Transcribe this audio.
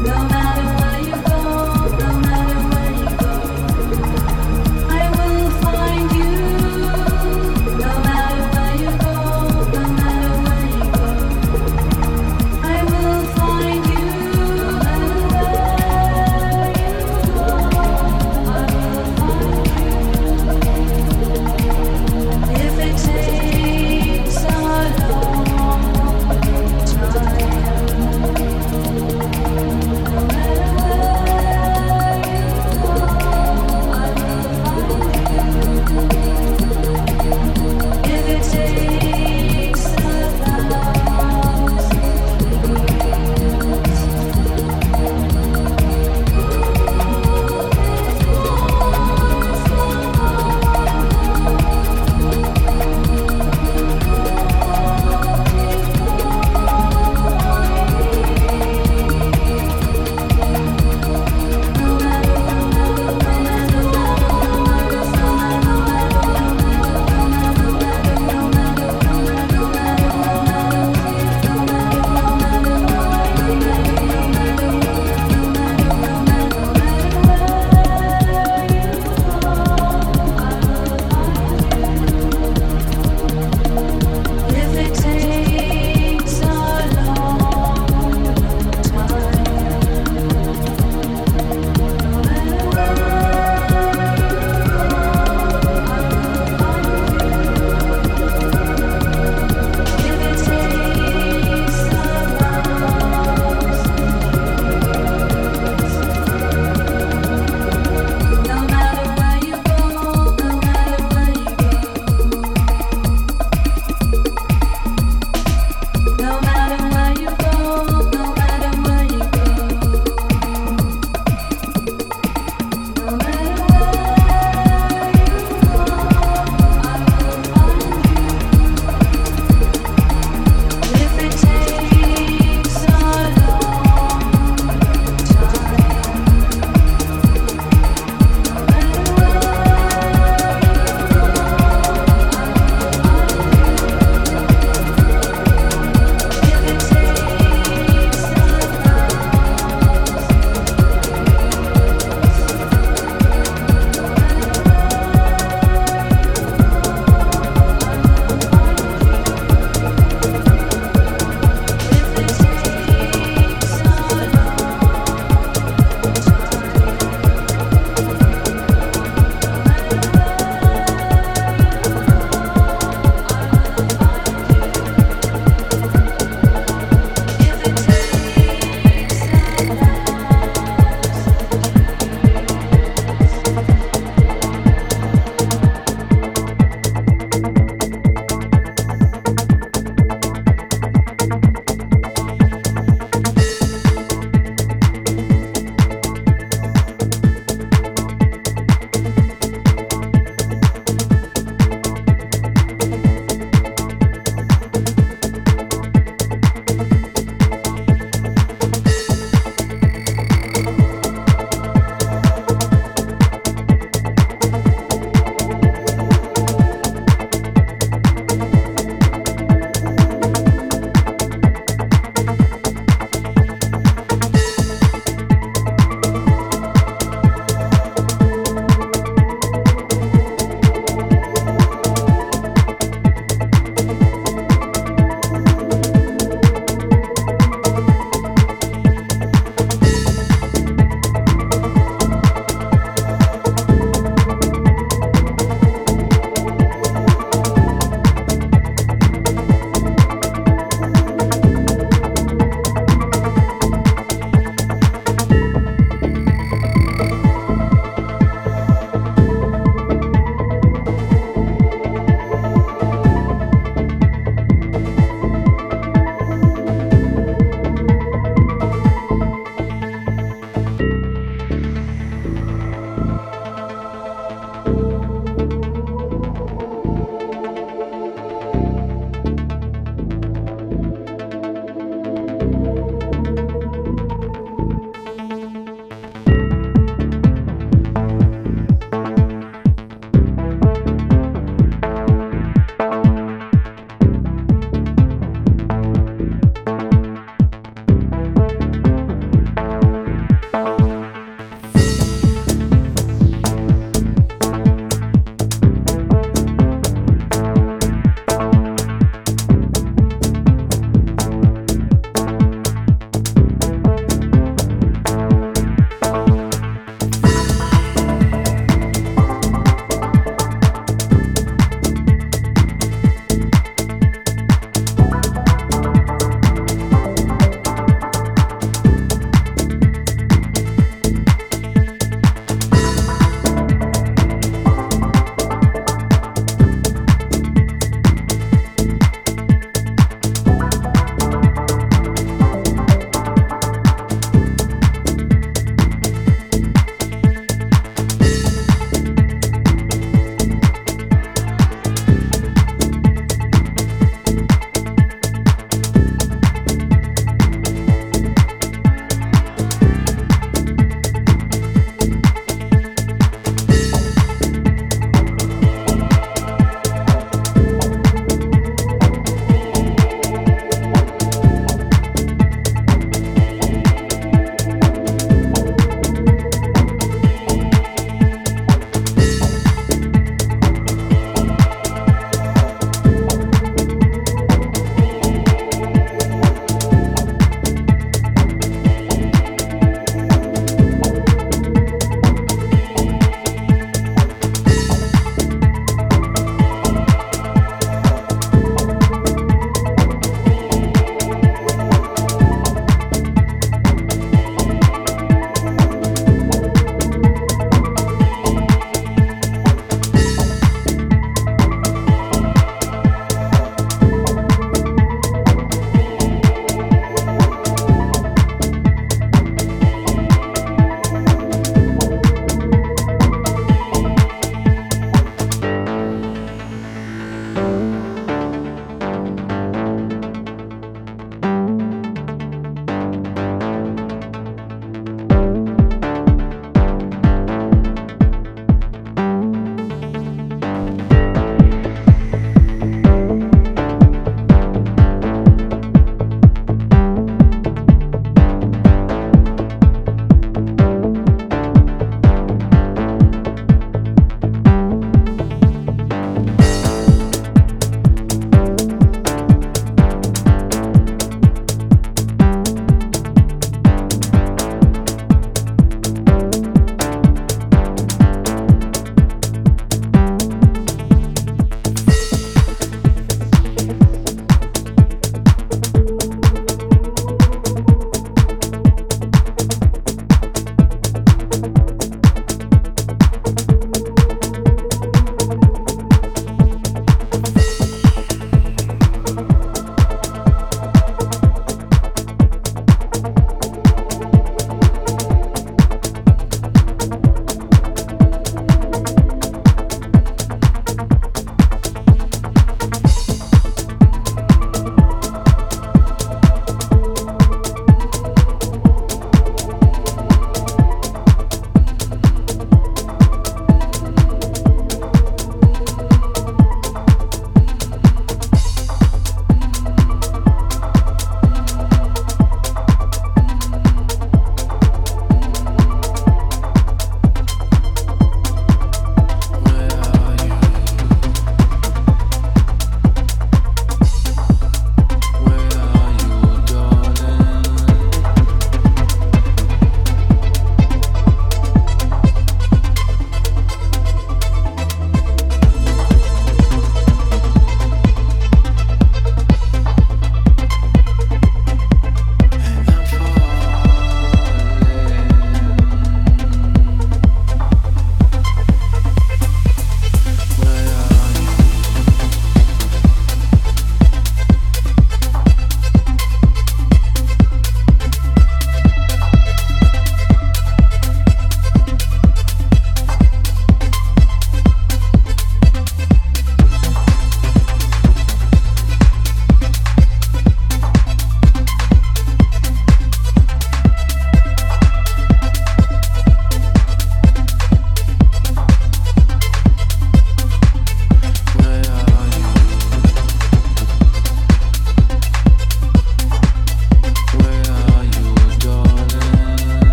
No matter what.